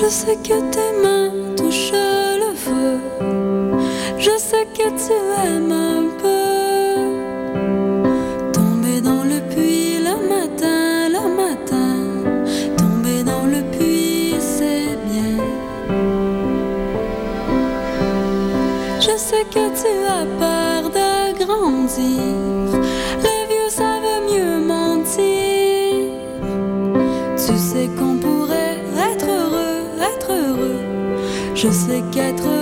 Je sais que tes Je sais qu'être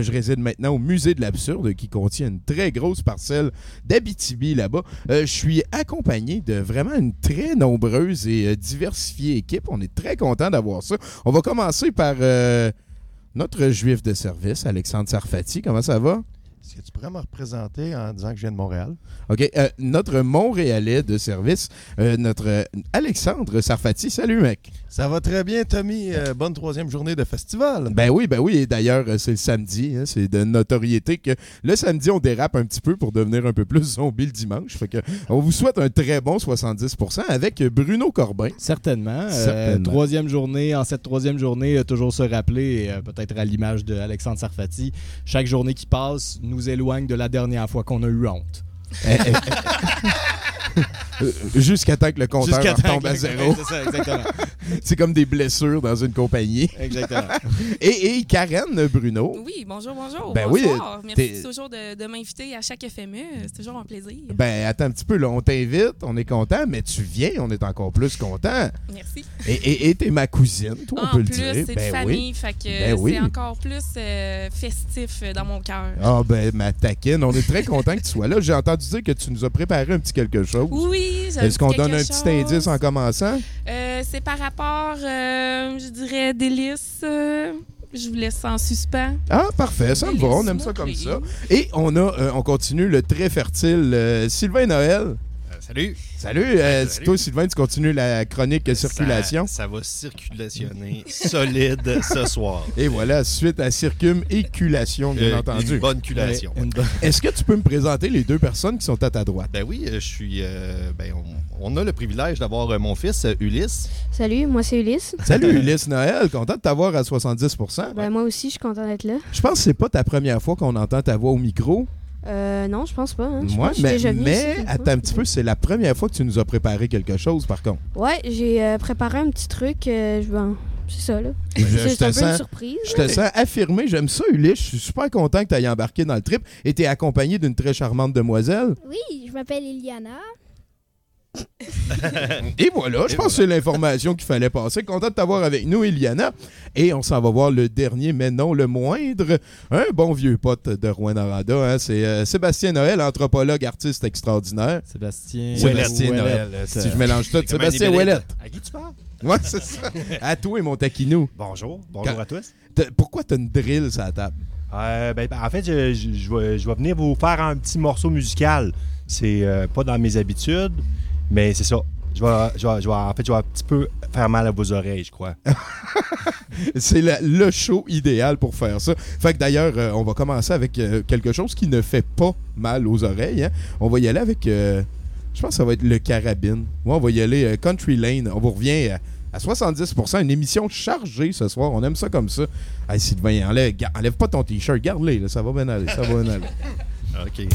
Euh, je réside maintenant au Musée de l'Absurde qui contient une très grosse parcelle d'Abitibi là-bas. Euh, je suis accompagné de vraiment une très nombreuse et euh, diversifiée équipe. On est très content d'avoir ça. On va commencer par notre juif de service, Alexandre Sarfati. Comment ça va? Est-ce que tu pourrais me représenter en disant que je viens de Montréal? OK. euh, notre Montréalais de service, euh, notre Alexandre Sarfati. Salut, mec. Ça va très bien, Tommy. Euh, bonne troisième journée de festival. Ben oui, ben oui. Et d'ailleurs, euh, c'est le samedi. hein, c'est de notoriété que le samedi, on dérape un petit peu pour devenir un peu plus zombie le dimanche. Fait que on vous souhaite un très bon 70% avec Bruno Corbin. Certainement. Euh, Certainement. troisième journée, en cette troisième journée, toujours se rappeler, et, euh, peut-être à l'image de Alexandre Sarfati, chaque journée qui passe nous éloigne de la dernière fois qu'on a eu honte. Euh, euh, Jusqu'à temps que le compteur que- à zéro. C'est ça, exactement. c'est comme des blessures dans une compagnie. exactement. Et, et Karen Bruno. Oui, bonjour, bonjour. Ben oui, Bonsoir. t'es- Merci toujours de, de m'inviter à chaque FME. C'est toujours un plaisir. Ben, attends un petit peu, là, on t'invite, on est content, mais tu viens, on est encore plus content. Merci. Et- t'es ma cousine, toi, on en peut plus, le dire. c'est Ben oui. famille, fait que Ben oui. c'est encore plus euh, festif dans mon cœur. Ah ben, ma taquine, on est très content que tu sois là. J'ai entendu dire que tu nous as préparé un petit quelque chose. Oui, Est-ce qu'on donne un chose. petit indice en commençant? Euh, c'est par rapport, euh, je dirais, délices. euh, je vous laisse en suspens. Ah, parfait, ça me va, on aime ça comme ça. Et on a, on continue le très fertile Sylvain Noël. Salut. Salut, euh, Salut. toi Sylvain, tu continues la chronique circulation. Ça, ça va circulationner solide ce soir. Et voilà, suite à circum-éculation, bien Euh, entendu. Une bonne culation. Bonne- Est-ce que tu peux me présenter les deux personnes qui sont à ta droite? Ben oui, euh, je suis. euh, ben, on, on a le privilège d'avoir mon fils Ulysse. Salut, moi c'est Ulysse. Salut Ulysse Noël, content de t'avoir à 70% Ben, moi aussi, je suis content d'être là. Je pense que c'est pas ta première fois qu'on entend ta voix au micro. Euh, non, je pense pas. hein. Je pense mais, déjà ici attends un petit peu, c'est la première fois que tu nous as préparé quelque chose, par contre. Ouais, j'ai euh, préparé un petit truc. euh, je ben, c'est ça, là. C'est un peu une surprise. je te sens affirmé, j'aime ça, Ulysse. Je suis super content que tu aies embarqué dans le trip et tu es accompagné d'une très charmante demoiselle. Oui, je m'appelle Iliana. Et voilà, je Et pense que c'est l'information qu'il fallait passer. Content de t'avoir avec nous, Iliana. Et on s'en va voir le dernier, mais non le moindre. Un bon vieux pote de Rouen Aranda. hein. C'est euh, Sébastien Noël, anthropologue, artiste extraordinaire. Sébastien. Sébastien Ouellet. Noël. Si je mélange tout, Sébastien hybride. Ouellet. À qui tu parles? Ouais, c'est ça. À toi et mon taquinou. Bonjour. Bonjour Quand- à tous. Pourquoi t'as une drill sur la table? Euh, ben, en fait, je, je- je vais, je vais venir vous faire un petit morceau musical. C'est euh, pas dans mes habitudes, mais c'est ça. Je vais, je, je en fait, je vais un petit peu faire mal à vos oreilles, je crois. c'est le show idéal pour faire ça. Fait que d'ailleurs, euh, on va commencer avec euh, quelque chose qui ne fait pas mal aux oreilles. Hein. On va y aller avec, euh, je pense que ça va être le carabine. Ouais, on va y aller euh, Country Lane. On vous revient à 70%. Une émission chargée ce soir. On aime ça comme ça. Hey, Sylvain, enlève, enlève pas ton t-shirt. Garde-les. Ça va bien aller. Ça va bien aller. OK.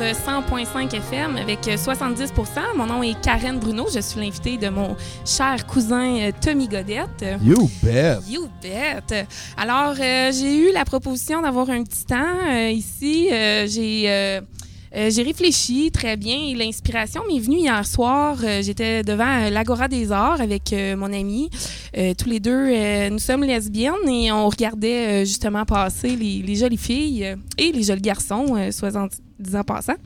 100.5 FM avec 70%. Mon nom est Karen Bruno. Je suis l'invitée de mon cher cousin euh, Tommy Godette. You bet! You bet! Alors, euh, j'ai eu la proposition d'avoir un petit temps euh, ici. J'ai... J'ai réfléchi très bien et l'inspiration m'est venue hier soir. J'étais devant l'Agora des Arts avec mon ami. tous les deux, nous sommes lesbiennes et on regardait justement passer les, jolies filles et les jolis garçons, disant passant.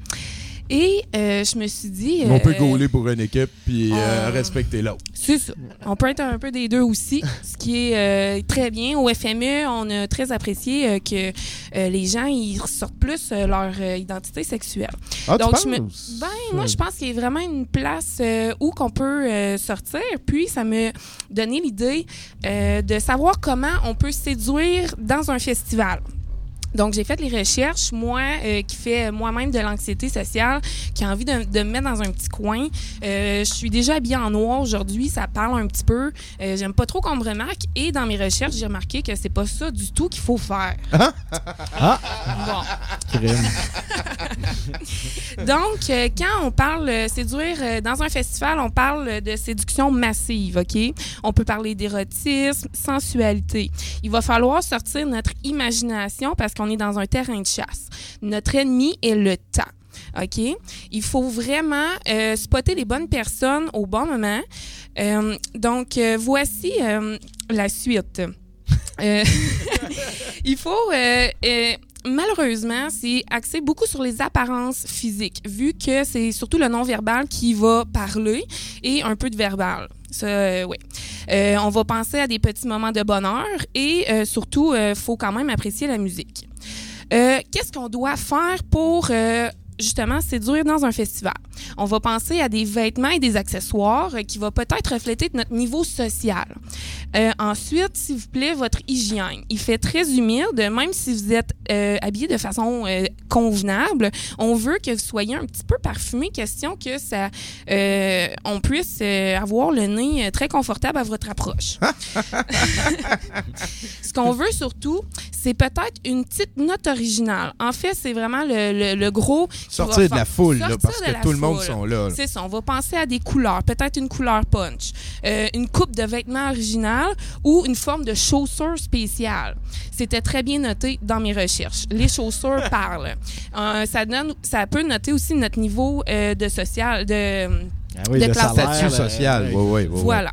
Et euh, je me suis dit. On peut euh, gauler pour une équipe puis euh, ah. respecter l'autre. C'est ça. On peut être un peu des deux aussi, ce qui est très bien. Au FME, on a très apprécié que les gens ils ressortent plus leur identité sexuelle. Ah, Donc, je. Ben, moi, je pense qu'il y a vraiment une place où qu'on peut sortir. Puis, ça me donné l'idée de savoir comment on peut séduire dans un festival. Donc, j'ai fait les recherches, moi, euh, qui fait moi-même de l'anxiété sociale, qui a envie de, de me mettre dans un petit coin. Euh, je suis déjà habillée en noir aujourd'hui, ça parle un petit peu. Euh, J'aime pas trop qu'on me remarque. Et dans mes recherches, j'ai remarqué que c'est pas ça du tout qu'il faut faire. Ah! Bon. Crime. Donc, euh, quand on parle séduire euh, dans un festival, on parle de séduction massive, OK? On peut parler d'érotisme, sensualité. Il va falloir sortir notre imagination parce qu'on est dans un terrain de chasse. Notre ennemi est le temps. OK? Il faut vraiment euh, spotter les bonnes personnes au bon moment. Euh, donc, euh, voici la suite. Il faut malheureusement, c'est axé beaucoup sur les apparences physiques, vu que c'est surtout le non-verbal qui va parler et un peu de verbal. Ça, euh, oui. Euh, on va penser à des petits moments de bonheur et euh, surtout, il faut quand même apprécier la musique. Euh, Qu'est-ce qu'on doit faire pour euh, justement séduire dans un festival? On va penser à des vêtements et des accessoires qui vont peut-être refléter notre niveau social. Euh, ensuite, s'il vous plaît, votre hygiène. Il fait très humide, même si vous êtes euh, habillé de façon euh, convenable. On veut que vous soyez un petit peu parfumé, question que ça, on puisse avoir le nez très confortable à votre approche. Ce qu'on veut surtout, c'est peut-être une petite note originale. En fait, c'est vraiment le, le- le gros. Sortir de faire- la foule, là, parce que tout le monde sont là. là. C'est ça, on va penser à des couleurs, peut-être une couleur punch, euh, une coupe de vêtements originale ou une forme de chaussure spéciale. C'était très bien noté dans mes recherches. Les chaussures parlent. Euh, ça, donne, ça peut noter aussi notre niveau euh, de social, de, Ah oui, de classe salaire, Statut euh, social, oui, oui, oui. voilà.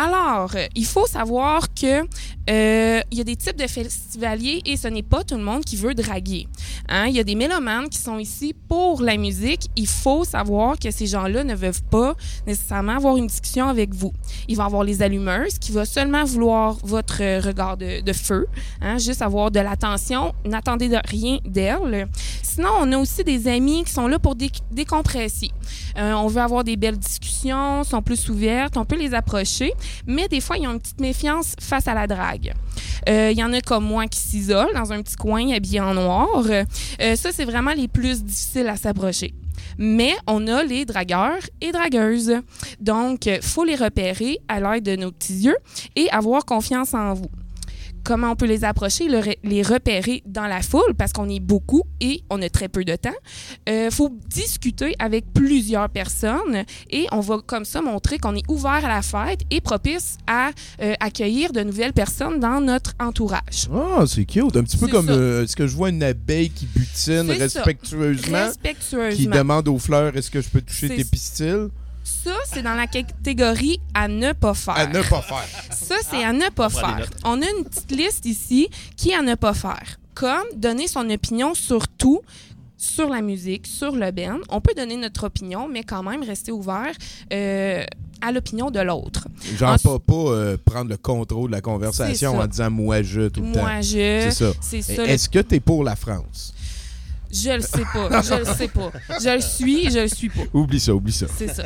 Alors, euh, il faut savoir que euh, il y a des types de festivaliers et ce n'est pas tout le monde qui veut draguer. Hein? Il y a des mélomanes qui sont ici pour la musique. Il faut savoir que ces gens-là ne veulent pas nécessairement avoir une discussion avec vous. Ils vont avoir les allumeuses qui vont seulement vouloir votre euh, regard de, feu, hein? juste avoir de l'attention. N'attendez de rien d'elles. Sinon, on a aussi des amis qui sont là pour dé- décompresser. Euh, on veut avoir des belles discussions, sont plus ouvertes, on peut les approcher, mais des fois, ils ont une petite méfiance face à la drague. Euh, Il y en a comme moi qui s'isolent dans un petit coin habillé en noir. Euh, ça, c'est vraiment les plus difficiles à s'approcher. Mais on a les dragueurs et dragueuses. Donc, faut les repérer à l'aide de nos petits yeux et avoir confiance en vous comment on peut les approcher, le les repérer dans la foule parce qu'on est beaucoup et on a très peu de temps. Il faut discuter avec plusieurs personnes et on va comme ça montrer qu'on est ouvert à la fête et propice à euh, accueillir de nouvelles personnes dans notre entourage. Ah, c'est cute. Un petit peu comme euh, ce que je vois une abeille qui butine respectueusement, Respectueusement. qui demande aux fleurs est-ce que je peux toucher tes pistils? Ça, c'est dans la catégorie à ne pas faire. À ne pas faire. Ça, c'est à ne pas faire. On a une petite liste ici qui est à ne pas faire. Comme donner son opinion sur tout, sur la musique, sur le band. On peut donner notre opinion, mais quand même rester ouvert euh, à l'opinion de l'autre. Genre Ensuite- pas, pas euh, prendre le contrôle de la conversation en disant moi je tout le temps. Moi, je. C'est ça. Le- Est-ce que tu es pour la France? Je le sais pas. Je le sais pas. Je le suis, je le suis pas. Oublie ça, oublie ça. C'est ça.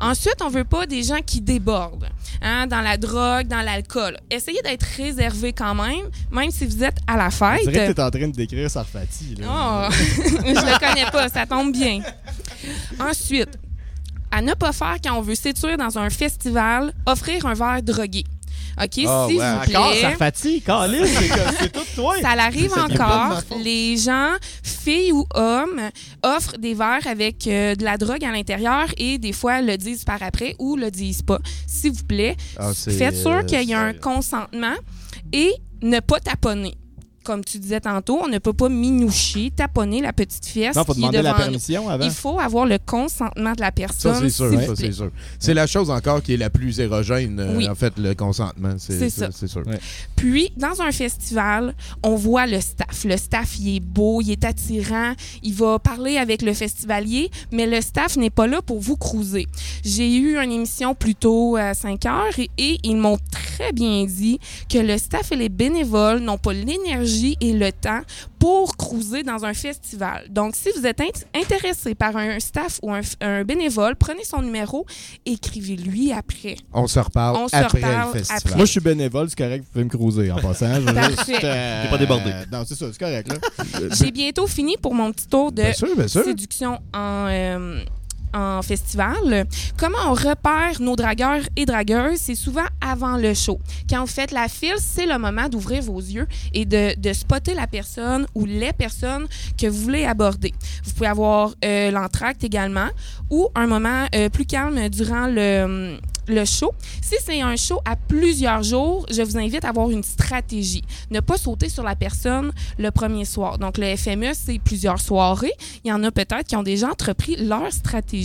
Ensuite, on veut pas des gens qui débordent hein, dans la drogue, dans l'alcool. Essayez d'être réservé quand même, même si vous êtes à la fête. dirait que t'es en train de décrire Sarfati. Là. Oh, je le connais pas, ça tombe bien. Ensuite, à ne pas faire quand on veut séduire dans un festival, offrir un verre drogué. OK, Ah, s'il ouais, vous Encore plaît. Sarfati, Calis, c'est tout toi. Ça l'arrive encore. Les gens, filles ou hommes, offrent des verres avec euh, de la drogue à l'intérieur et des fois le disent par après ou le disent pas. S'il vous plaît, Ah, faites sûr euh, qu'il y a un consentement et ne pas taponner. Comme tu disais tantôt, on ne peut pas minoucher, taponner la petite fiesse. Non, faut demander la permission avant. Il faut avoir le consentement de la personne. Ça, c'est sûr. vous plaît. c'est sûr. C'est la chose encore qui est la plus érogène, euh, Oui. en fait, le consentement. C'est C'est ça. C'est sûr. Ouais. Puis, dans un festival, on voit le staff. Le staff, il est beau, il est attirant, il va parler avec le festivalier, mais le staff n'est pas là pour vous cruiser. J'ai eu une émission plus tôt à 5 heures et, et ils m'ont très bien dit que le staff et les bénévoles n'ont pas l'énergie et le temps pour cruiser dans un festival. Donc, si vous êtes int- intéressé par un staff ou un, un bénévole, prenez son numéro, écrivez-lui après. On se reparle On se après reparle le festival. après. Moi, je suis bénévole, c'est correct, vous pouvez me cruiser en passant. Parfait. euh, pas débordé. Non, c'est ça, c'est correct. J'ai bientôt fini pour mon petit tour de Bien sûr, bien sûr. séduction en, euh, en festival. Comment on repère nos dragueurs et dragueuses? C'est souvent avant le show. Quand vous faites la file, c'est le moment d'ouvrir vos yeux et de, de spotter la personne ou les personnes que vous voulez aborder. Vous pouvez avoir euh, l'entracte également ou un moment euh, plus calme durant le, le show. Si c'est un show à plusieurs jours, je vous invite à avoir une stratégie. Ne pas sauter sur la personne le premier soir. Donc, le FME, c'est plusieurs soirées. Il y en a peut-être qui ont déjà entrepris leur stratégie.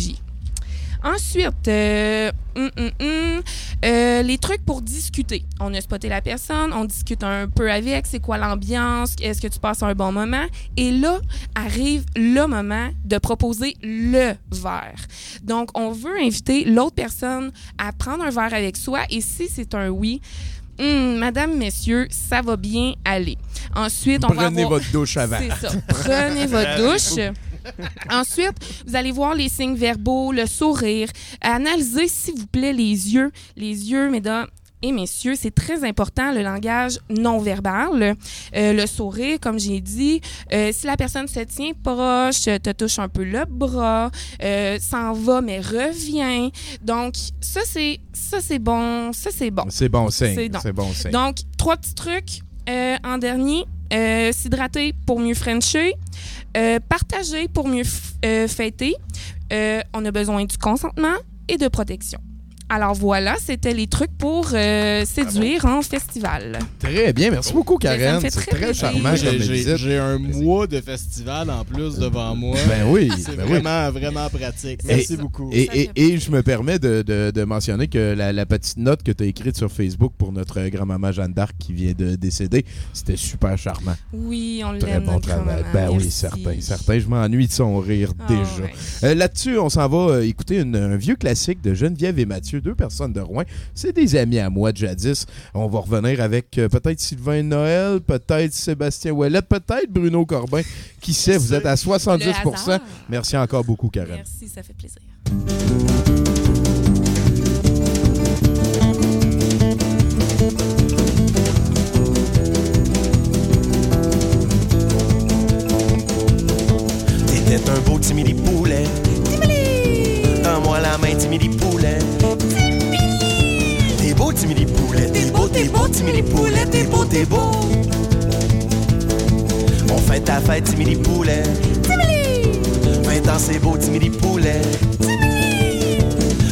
Ensuite, euh, hum, hum, hum, euh, les trucs pour discuter. On a spoté la personne, on discute un peu avec, c'est quoi l'ambiance, est-ce que tu passes un bon moment? Et là, arrive le moment de proposer le verre. Donc, on veut inviter l'autre personne à prendre un verre avec soi et si c'est un oui, madame, messieurs, ça va bien aller. Ensuite, on va Prenez avoir... votre douche avant. C'est ça. Prenez votre douche. Ensuite, vous allez voir les signes verbaux, le sourire. Analysez, s'il vous plaît, les yeux. Les yeux, mesdames et messieurs, c'est très important, le langage non verbal. Euh, le sourire, comme j'ai dit. Euh, si la personne se tient proche, te touche un peu le bras, euh, s'en va, mais revient. Donc, ça, c'est ça c'est bon. Ça, c'est bon. C'est bon signe. C'est bon signe. Donc, trois petits trucs. En dernier, s'hydrater pour mieux frencher, euh, partager pour mieux euh, fêter. Euh, on a besoin du consentement et de protection. Alors voilà, c'était les trucs pour euh, séduire en festival. Très bien. Merci beaucoup, Ben, Karen. C'est très très charmant j'ai- un mois de festival en plus devant moi. Ben oui, C'est ben oui. vraiment, vraiment pratique. Merci beaucoup. Et, je me permets de, de- de mentionner que la, la petite note que tu as écrite sur Facebook pour notre grand-maman Jeanne d'Arc qui vient de décéder, c'était super charmant. Oui, on Très l'aime. bon notre travail. Ben oui, certain, certain. Je m'ennuie de son rire Ah, déjà. ouais. Euh, Là-dessus, on s'en va euh, écouter une- un vieux classique de Geneviève et Mathieu, deux personnes de Rouen. C'est des amis à moi de jadis. On va revenir avec euh, peut-être Sylvain Noël, peut-être Sébastien Ouellet, peut-être Bruno Corbin. Qui sait, vous êtes à 70 Le hasard. Merci encore beaucoup, Karen. Merci, ça fait plaisir. T'étais un beau timide poulet. Tends-moi la main, timide poulet. T'es beau, timide poulet. T'es beau, t'es beau, timide poulet. T'es beau, t'es beau. On fait ta fête, timide poulet. 20 ans, c'est beau, timide poulet.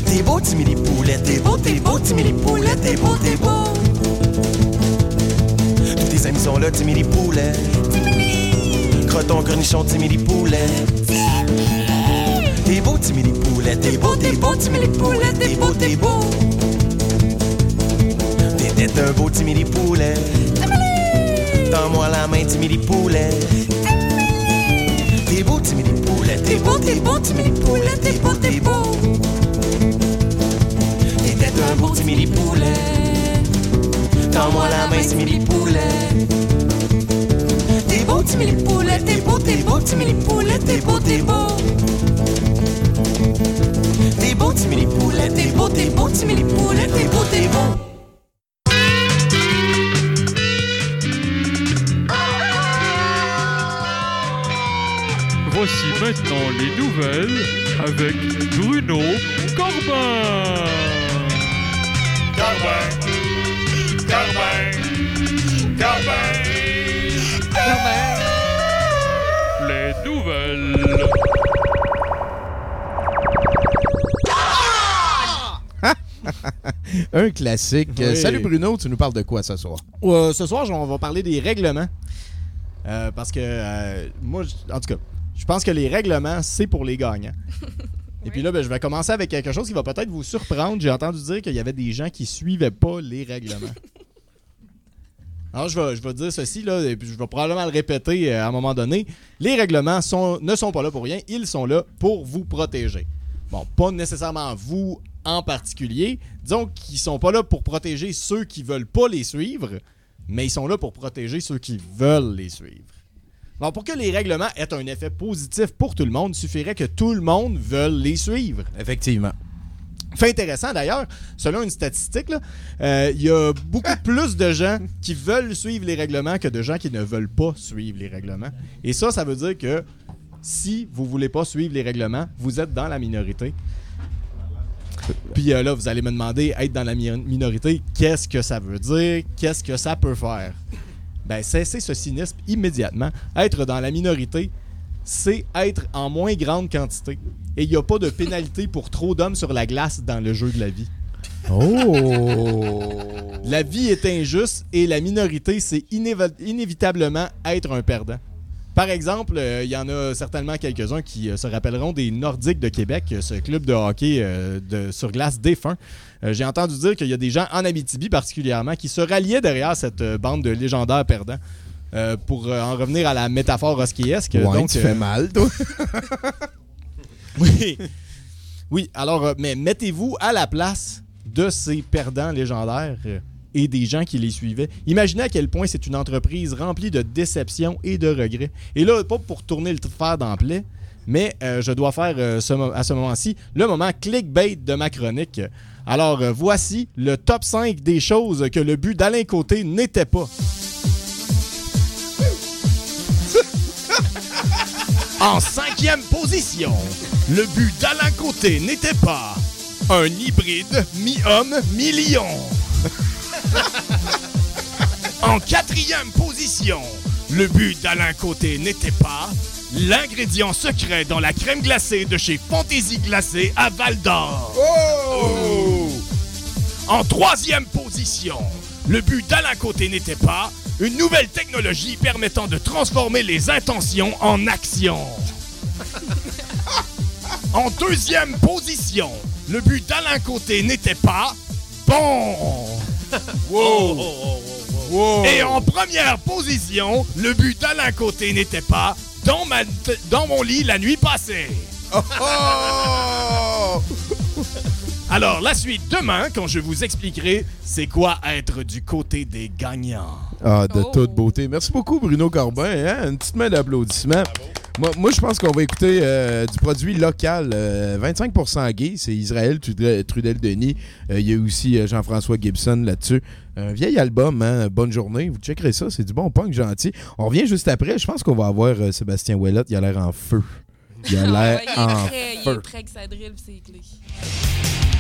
T'es beau, timide poulet. T'es beau, t'es beau, timide poulet. T'es beau, t'es beau. Tous tes amis sont là, timide poulet. Croton, cornichon, timide poulet. T'es beau, timide poulet. T'es beau, t'es beau, timide poulet. T'es beau, t'es beau. T'étais un beau timide poulet. Tends-moi la main, timide poulet. T'es beau, timide poulet. T'es beau, t'es beau, timide poulet. T'es beau, t'es beau. T'étais un beau timide poulet. Tends-moi la main, timide poulet. T'es beau, timide poulet. T'es beau, t'es beau, timide poulet. T'es beau, t'es beau. T'es beau, timide poulet. T'es beau, t'es beau, timide poulet. T'es beau, t'es beau. Voici maintenant les nouvelles avec Bruno Corbin. Corbin, Corbin, Corbin, Les Un classique. Oui. Salut Bruno, tu nous parles de quoi ce soir? Euh, ce soir, on va parler des règlements. Euh, parce que euh, moi, je- en tout cas, je pense que les règlements, c'est pour les gagnants. Et puis là, ben, je vais commencer avec quelque chose qui va peut-être vous surprendre. J'ai entendu dire qu'il y avait des gens qui suivaient pas les règlements. Alors, je vais, je vais dire ceci, là, et puis je vais probablement le répéter euh, à un moment donné. Les règlements sont, ne sont pas là pour rien, ils sont là pour vous protéger. Bon, pas nécessairement vous en particulier. Disons qu'ils sont pas là pour protéger ceux qui veulent pas les suivre, mais ils sont là pour protéger ceux qui veulent les suivre. Alors, pour que les règlements aient un effet positif pour tout le monde, il suffirait que tout le monde veuille les suivre. Effectivement. Fait intéressant d'ailleurs, selon une statistique, euh, il y a beaucoup plus de gens qui veulent suivre les règlements que de gens qui ne veulent pas suivre les règlements. Et ça, ça veut dire que si vous voulez pas suivre les règlements, vous êtes dans la minorité. Puis euh, là, vous allez me demander, être dans la mi- minorité, qu'est-ce que ça veut dire? Qu'est-ce que ça peut faire? Ben, cessez ce cynisme immédiatement. Être dans la minorité, c'est être en moins grande quantité. Et il n'y a pas de pénalité pour trop d'hommes sur la glace dans le jeu de la vie. Oh! La vie est injuste et la minorité, c'est inévitablement être un perdant. Par exemple, euh, il y en a certainement quelques-uns qui euh, se rappelleront des Nordiques de Québec, euh, ce club de hockey euh, de, sur glace défunt. J'ai entendu dire qu'il y a des gens en Abitibi particulièrement qui se ralliaient derrière cette bande de légendaires perdants. Pour en revenir à la métaphore hoskéesque. Ouais, donc, tu fais mal, toi. oui. Oui, alors, mais mettez-vous à la place de ces perdants légendaires et des gens qui les suivaient. Imaginez à quel point c'est une entreprise remplie de déceptions et de regrets. Et là, pas pour tourner le fer dans mais euh, je dois faire euh, à ce moment-ci le moment clickbait de ma chronique. Alors, euh, voici le top 5 des choses que le but d'Alain Côté n'était pas. En cinquième position, le but d'Alain Côté n'était pas un hybride mi-homme, mi-lion. en quatrième position, le but d'Alain Côté n'était pas l'ingrédient secret dans la crème glacée de chez Fantaisie Glacée à Val d'Or. Oh! En troisième position, le but d'Alain Côté n'était pas une nouvelle technologie permettant de transformer les intentions en action. en deuxième position, le but d'Alain Côté n'était pas bon. Wow. Et en première position, le but d'Alain Côté n'était pas dans, ma- dans mon lit la nuit passée. Alors, la suite demain, quand je vous expliquerai c'est quoi être du côté des gagnants. Ah, de toute beauté. Merci beaucoup, Bruno Corbin. hein? Une petite main d'applaudissement. Moi, moi, je pense qu'on va écouter euh, du produit local. euh, 25% gay, c'est Israël Trudel- Trudel-Denis. Euh, Il y a aussi euh, Jean-François Gibson là-dessus. Un vieil album, hein? Bonne journée. Vous checkerez ça, c'est du bon punk gentil. On revient juste après. Je pense qu'on va avoir euh, Sébastien Ouellet. Il a l'air en feu. Il a Ah l'air en prêt, il est feu. prêt que ça drille, pis c'est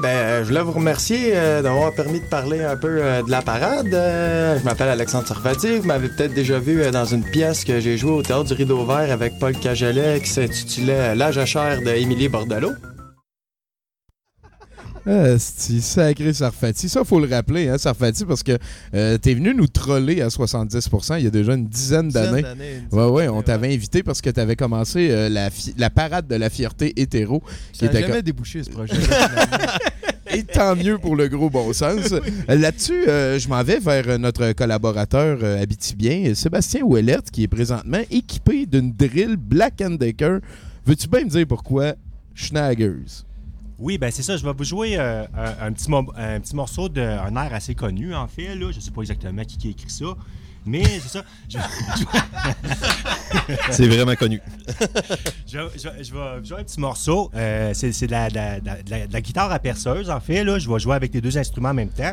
Ben, je voulais vous remercier euh, d'avoir permis de parler un peu euh, de la parade. Euh, je m'appelle Alexandre Sarfati. Vous m'avez peut-être déjà vu dans une pièce que j'ai jouée au Théâtre du Rideau Vert avec Paul Cagelet qui s'intitulait La jachère de Émilie Bordelot. Ah, c'est sacré Sarfati. Ça, faut le rappeler, hein, Sarfati, parce que euh, t'es venu nous troller à 70% il y a déjà une dizaine d'années. Ouais, ouais, on t'avait invité parce que t'avais commencé euh, la, la parade de la fierté hétéro. Ça n'a jamais co- débouché, ce projet Et tant mieux pour le gros bon sens. Là-dessus, euh, je m'en vais vers euh, notre collaborateur habitibien, Sébastien Ouellette, qui est présentement équipé d'une drill Black Decker. Veux-tu bien me dire pourquoi? Schnaggers? Oui, ben c'est ça. Je vais vous jouer euh, un, un petit mo- un petit morceau d'un air assez connu, en fait. Là. Je sais pas exactement qui, qui a écrit ça. Mais c'est ça. je- C'est vraiment connu. je, je- je vais jouer un petit morceau. Euh, c'est de la guitare à perceuse, en fait. Là. Je vais jouer avec les deux instruments en même temps.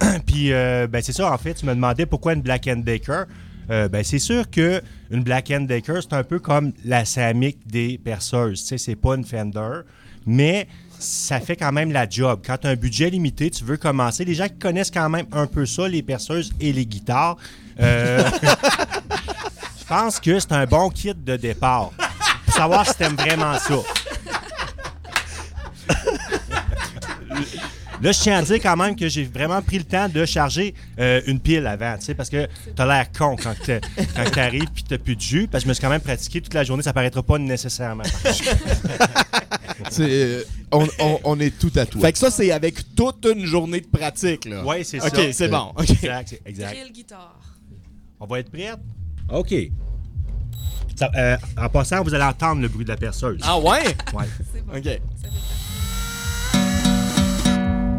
Puis, euh, ben, c'est ça, en fait. Tu me demandais pourquoi une Black Decker. Euh, ben, c'est sûr que une Black Decker, c'est un peu comme la Samick des perceuses. Tu sais, c'est pas une Fender, mais ça fait quand même la job. Quand tu as un budget limité, tu veux commencer. Les gens qui connaissent quand même un peu ça, les perceuses et les guitares, euh, je pense que c'est un bon kit de départ. Pour savoir si t'aimes vraiment ça. Là, je tiens à dire quand même que j'ai vraiment pris le temps de charger euh, une pile avant, tu sais, parce que t'as l'air con quand t'arrives puis t'as plus de jus, parce que je me suis quand même pratiqué toute la journée, ça paraîtra pas nécessairement. C'est, euh, on, on- on est tout à toi. Fait que ça, c'est avec toute une journée de pratique, là. Oui, c'est ça. OK, c'est bon. OK. Exact, c'est- exact. Drill guitare. On va être prête? OK. Ça- euh, en passant, vous allez entendre le bruit de la perceuse. Ah ouais? Ouais. C'est bon. OK.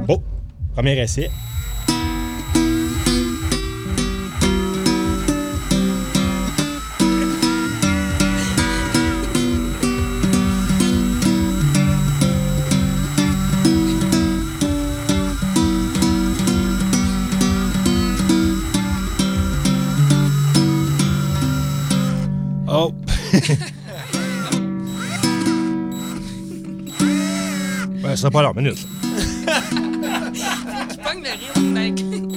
Bon, premier essai. Oh! ben, ça pas long, minute. Je pogne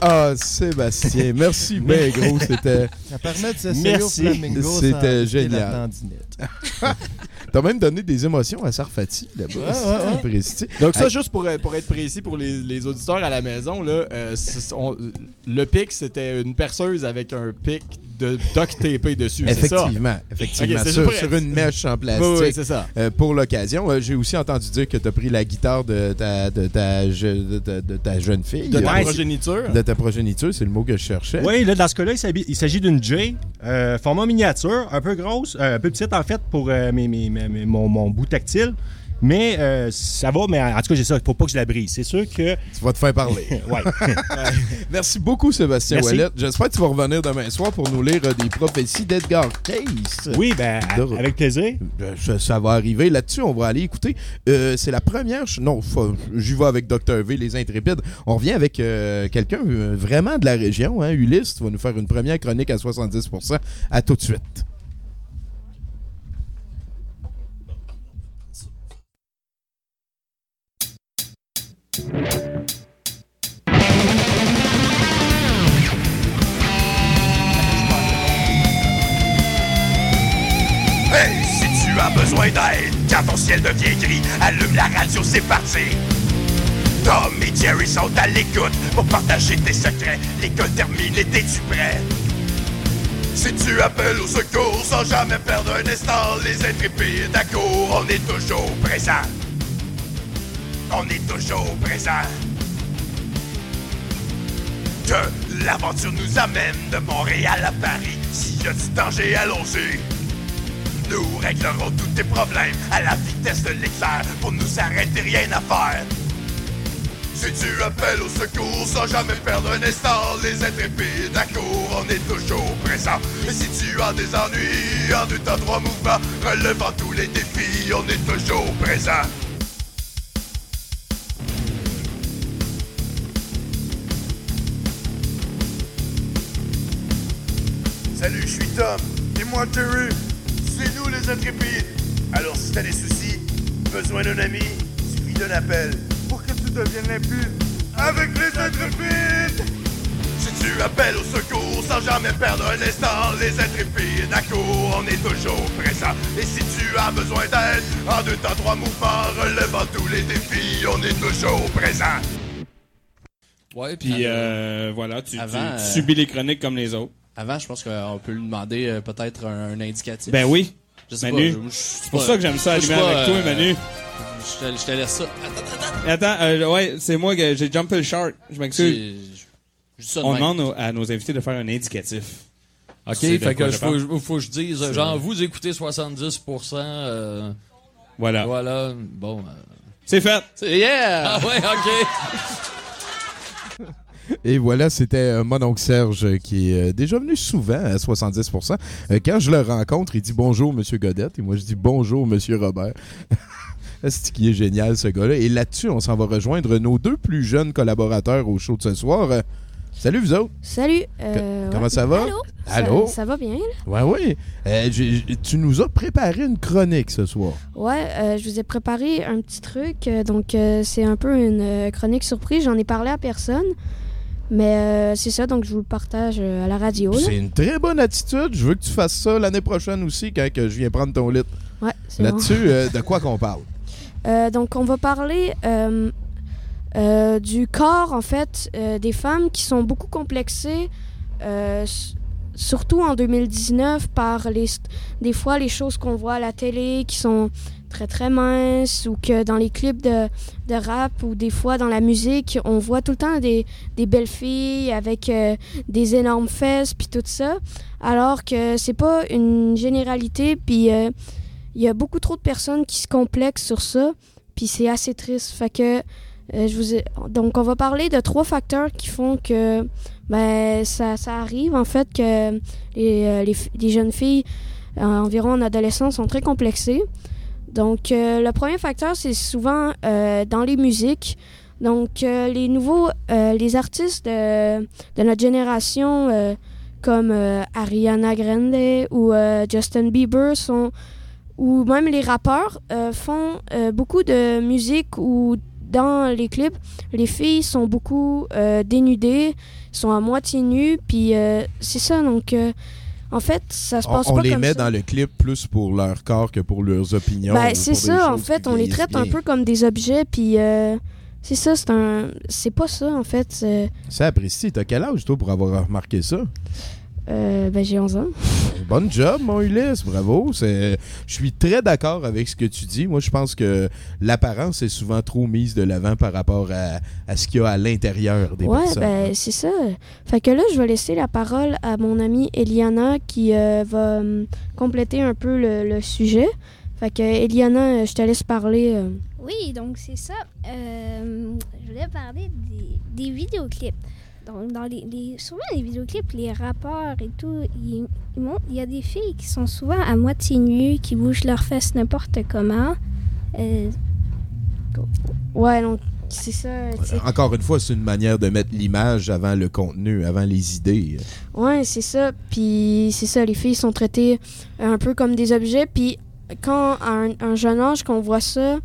Ah, Sébastien, merci bien gros, c'était Ça permet de s'essayer au flamingo C'était génial. T'as même donné des émotions à Sarfati là-bas. Ouais, c'est ouais, ouais. précis. Donc ça, juste pour, pour être précis pour les, les auditeurs à la maison, là, euh, on- le pic, c'était une perceuse avec un pic de duct tapé dessus, ça? Effectivement, effectivement. Sur, une mèche en plastique. Oui, oui, c'est ça. euh, pour l'occasion. Euh, J'ai aussi entendu dire que tu as pris la guitare de ta, de ta, je- de, de- de ta jeune fille. De ta Ouais, progéniture. De ta progéniture, c'est le mot que je cherchais. Oui, là, dans ce cas-là, il s'agit d'une J, euh, format miniature, un peu grosse, euh, un peu petite en fait pour euh, mes- mes- mes- mes- mon, mon bout tactile. Mais euh, ça va, mais en tout cas, j'ai ça. Il faut pas que je la brise. C'est sûr que. Tu vas te faire parler. ouais. Merci beaucoup, Sébastien Merci. Ouellet. J'espère que tu vas revenir demain soir pour nous lire euh, des prophéties d'Edgar Case. oui, ben, De- avec plaisir. Ben, ça, ça va arriver. Là-dessus, on va aller écouter. Euh, c'est la première. Non, faut- j'y vais avec Dr. V, les Intrépides. On revient avec euh, quelqu'un vraiment de la région. Hein. Ulysse, tu vas nous faire une première chronique à 70%. À tout de suite. Tu as besoin d'aide, quand ton ciel devient gris, allume la radio, c'est parti. Tom et Jerry sont à l'écoute pour partager tes secrets. L'école terminée, t'es-tu prêt? Si tu appelles au secours sans jamais perdre un instant, les intrépides à on est toujours présent. On est toujours présent. Que l'aventure nous amène de Montréal à Paris. S'il y a du danger, allons-y. Nous réglerons tous tes problèmes à la vitesse de l'éclair. Pour nous arrêter, rien à faire. Si tu appelles au secours sans jamais perdre un instant, les intrépides à court, on est toujours présent. Et si tu as des ennuis en deux temps trois mouvements, relevant tous les défis, on est toujours présent. Salut, je suis Tom. Et moi, Terry. C'est nous, les intrépides. Alors, si t'as des soucis, besoin d'un ami, suffit d'un appel pour que tu deviennes limpide avec les intrépides. Si tu appelles au secours sans jamais perdre un instant, les intrépides à court, on est toujours présent. Et si tu as besoin d'aide, en deux temps, trois mouvements, relevant tous les défis, on est toujours présent. Ouais, puis euh, voilà, tu, tu- avant, tu euh, subis les chroniques comme les autres. Avant, je pense qu'on peut lui demander euh, peut-être un, un indicatif. Ben oui. Je sais Manu, c'est pour ça que j'aime ça allumer pas, avec toi, euh, Manu. Je te, je te laisse ça. Attends, euh, ouais, c'est moi que j'ai jumpé le shark. Je m'excuse. On même. demande aux- à nos invités de faire un indicatif. OK, fait quoi que faut, que je dise, genre, vous écoutez 70%. euh, Voilà. Voilà, bon. euh, C'est fait. C'est yeah! Ah ouais, OK. Et voilà, c'était euh, mon oncle Serge euh, qui est euh, déjà venu souvent à 70%. Euh, quand je le rencontre, il dit bonjour, Monsieur Godette. Et moi, je dis bonjour, Monsieur Robert. C'est qui est génial, ce gars-là? Et là-dessus, on s'en va rejoindre nos deux plus jeunes collaborateurs au show de ce soir. Salut, vous autres. Salut. euh, comment ouais. ça va? Allô? Allô? Ça, ça va bien? Euh, j'ai- tu nous as préparé une chronique ce soir. Ouais, euh, je vous ai préparé un petit truc. donc, c'est un peu une chronique surprise. J'en ai parlé à personne. Mais euh, c'est ça, donc je vous le partage euh, à la radio. C'est une très bonne attitude. Je veux que tu fasses ça l'année prochaine aussi quand que je viens prendre ton lit. Ouais, c'est Là-dessus, bon. euh, de quoi qu'on parle? Euh, donc, on va parler du corps, en fait, des femmes qui sont beaucoup complexées, surtout en 2019, par les, des fois les choses qu'on voit à la télé qui sont très très minces ou que dans les clips de, de rap ou des fois dans la musique, on voit tout le temps des, des belles filles avec euh, des énormes fesses puis tout ça, alors que c'est pas une généralité puis euh, il y a beaucoup trop de personnes qui se complexent sur ça, puis c'est assez triste. Euh, je vous donc on va parler de trois facteurs qui font que ben ça, ça arrive en fait que les, les, les jeunes filles environ en adolescence sont très complexées. Donc euh, le premier facteur c'est souvent euh, dans les musiques. Donc euh, les nouveaux les artistes de, notre génération comme Ariana Grande ou Justin Bieber sont ou même les rappeurs font beaucoup de musique où dans les clips, les filles sont beaucoup dénudées, sont à moitié nues, puis c'est ça. Donc, en fait, ça se On, passe on pas les comme met ça. dans le clip plus pour leur corps que pour leurs opinions. Ben, c'est ça, en fait, on les traite un peu comme des objets, puis euh, c'est ça, c'est un, c'est pas ça en fait. c'est- Ça apprécie. T'as quel âge, toi, pour avoir remarqué ça? Euh, ben j'ai 11 ans. Bonne job, mon Ulysse, bravo. C'est- Je suis très d'accord avec ce que tu dis. Moi, je pense que l'apparence est souvent trop mise de l'avant par rapport à, à ce qu'il y a à l'intérieur des ouais, personnes. ben c'est ça. Fait que là, je vais laisser la parole à mon amie Eliana qui euh, va hum, compléter un peu le, le sujet. Fait que Eliana, euh, je te laisse parler. euh. Oui, donc c'est ça. Euh, je voulais parler des, des vidéoclips. Donc, dans les, les- souvent, les vidéoclips, les rappeurs et tout, ils, ils montrent- il y a des filles qui sont souvent à moitié nues, qui bougent leurs fesses n'importe comment. Euh, Ouais, donc c'est ça. sais. Encore une fois, c'est une manière de mettre l'image avant le contenu, avant les idées. Ouais, c'est ça. Puis c'est ça, les filles sont traitées un peu comme des objets. Puis quand à un, un jeune âge qu'on voit ça,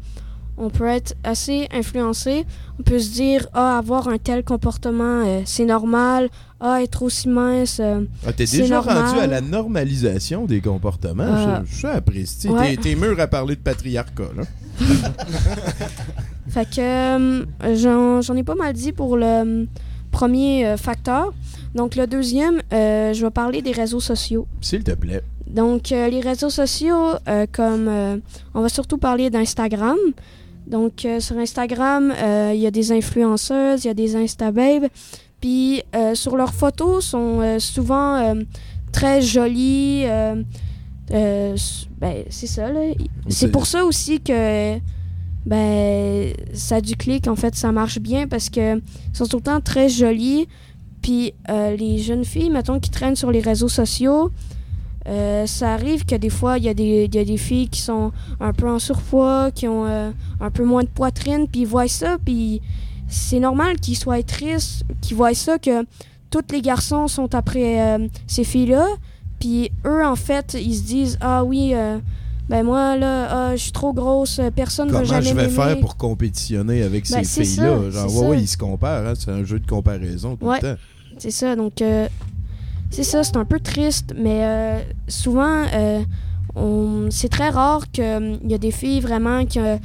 on peut être assez influencé. On peut se dire, ah, avoir un tel comportement, euh, c'est normal. Ah, être aussi mince, euh, Ah, T'es c'est déjà normal. rendu à la normalisation des comportements. Euh, je, je apprécie. ouais. T'es- T'es mûr à parler de patriarcat, là. Fait que euh, j'en j'en ai pas mal dit pour le premier facteur. Donc le deuxième, je vais parler des réseaux sociaux. S'il te plaît. Donc, les réseaux sociaux, comme on va surtout parler d'Instagram. Donc, euh, sur Instagram, euh, il y a des influenceuses, il y a des Instababes. Puis, euh, sur leurs photos, sont souvent très jolies. ben, c'est ça, là. C'est- pour ça aussi que ben, ça a du clic. En fait, ça marche bien parce que sont tout le temps très jolies. Puis euh, les jeunes filles, mettons, qui traînent sur les réseaux sociaux, euh, ça arrive que des fois, il y, a des- il y a des filles qui sont un peu en surpoids, qui ont euh, un peu moins de poitrine, puis ils voient ça, puis c'est normal qu'ils soient tristes, qu'ils voient ça, que tous les garçons sont après euh, ces filles-là, puis eux, en fait, ils se disent Ah oui, ben moi, là, ah, je suis trop grosse, personne ne va Comment jamais je vais faire pour compétitionner avec Ben, ces filles-là? Genre, ouais, ça. ouais, ils se comparent. hein, C'est un jeu de comparaison tout Ouais, le temps. c'est ça. Donc, euh, c'est ça, c'est un peu triste, mais euh, souvent, euh, c'est très rare qu'il y a des filles vraiment qui euh,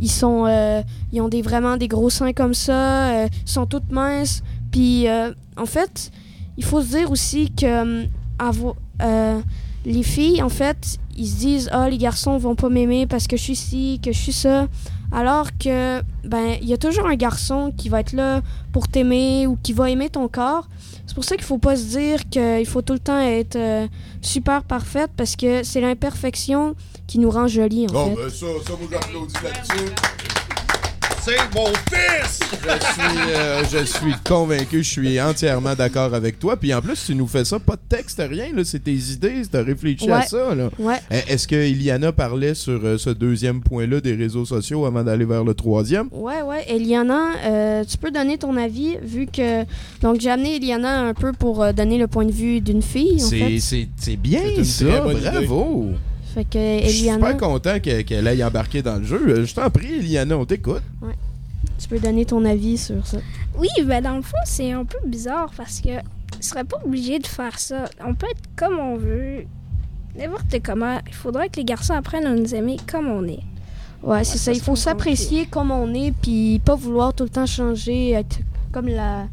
ils sont, euh, ils ont des, vraiment des gros seins comme ça, euh, sont toutes minces. Puis, euh, en fait, il faut se dire aussi que euh, euh, les filles, en fait, ils se disent Ah, les garçons vont pas m'aimer parce que je suis ci, que je suis ça. Alors que, ben, il y a toujours un garçon qui va être là pour t'aimer ou qui va aimer ton corps. C'est pour ça qu'il faut pas se dire qu'il faut tout le temps être euh, super parfaite parce que c'est l'imperfection qui nous rend jolis, en Bon, fait. ben ça, ça, j'applaudis là-dessus. C'est mon fils! Je suis, euh, je suis convaincu, je suis entièrement d'accord avec toi. Puis en plus, tu nous fais ça, pas de texte, rien, là, c'est tes idées, tu as réfléchi à Ouais. ça. Là. Ouais. Euh, Est-ce que Iliana parlait sur euh, ce deuxième point-là des réseaux sociaux avant d'aller vers le troisième? Ouais, ouais. Eliana, euh, tu peux donner ton avis vu que. Donc, j'ai amené Eliana un peu pour donner le point de vue d'une fille, en C'est- fait. C'est bien ça, bravo! Fait que Je suis super content que- qu'elle aille embarquer dans le jeu. Je t'en prie, Eliana, on t'écoute. tu peux donner ton avis sur ça. Oui, ben dans le fond, c'est un peu bizarre parce que on serait pas obligé de faire ça. On peut être comme on veut, n'importe comment. Il faudrait que les garçons apprennent à nous aimer comme on est. Ouais, c'est ça. Il faut s'apprécier comme on est, puis pas vouloir tout le temps changer, être comme la.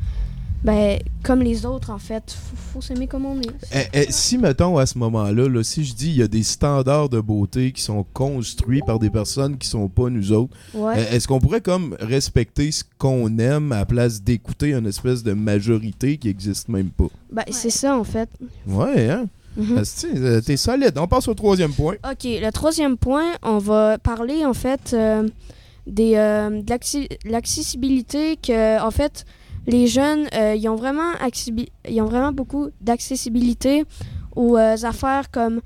Ben, comme les autres, en fait. Faut, faut s'aimer comme on est. Eh, eh, si, mettons, à ce moment-là, là, si je dis il y a des standards de beauté qui sont construits par des personnes qui sont pas nous autres, Ouais. eh, est-ce qu'on pourrait comme respecter ce qu'on aime à la place d'écouter une espèce de majorité qui existe même pas? Ben, c'est ça, en fait. Ouais, hein? Asti, euh, T'es solide. On passe au troisième point. OK, le troisième point, on va parler en fait euh, des, euh, de l'accessibilité que en fait les jeunes euh, ils ont vraiment beaucoup d'accessibilité aux euh, affaires comme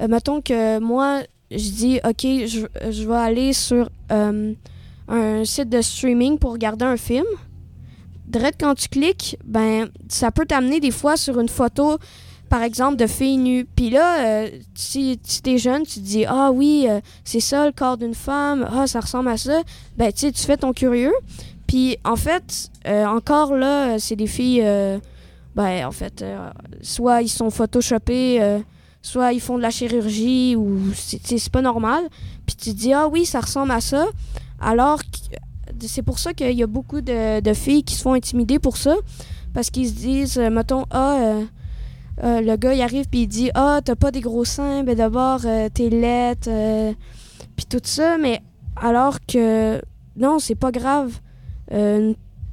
euh, mettons que moi je dis OK, je, vais aller sur un site de streaming pour regarder un film. Direct quand tu cliques, ben ça peut t'amener des fois sur une photo par exemple, de filles nues. Puis là, si, si t'es jeune, tu te dis Ah oui, c'est ça le corps d'une femme, ah ça ressemble à ça. Ben, tu tu fais ton curieux. Puis en fait, euh, encore là, c'est des filles, euh, ben, en fait, euh, soit ils sont photoshopés, euh, soit ils font de la chirurgie, ou c'est pas normal. Puis tu te dis Ah oui, ça ressemble à ça. Alors, c'est pour ça qu'il y a beaucoup de, de filles qui se font intimider pour ça. Parce qu'ils se disent, euh, mettons, ah, euh, le gars, il arrive puis il dit Ah, t'as pas des gros seins, ben d'abord, t'es laite, puis tout ça. Mais alors que non, c'est pas grave. Euh,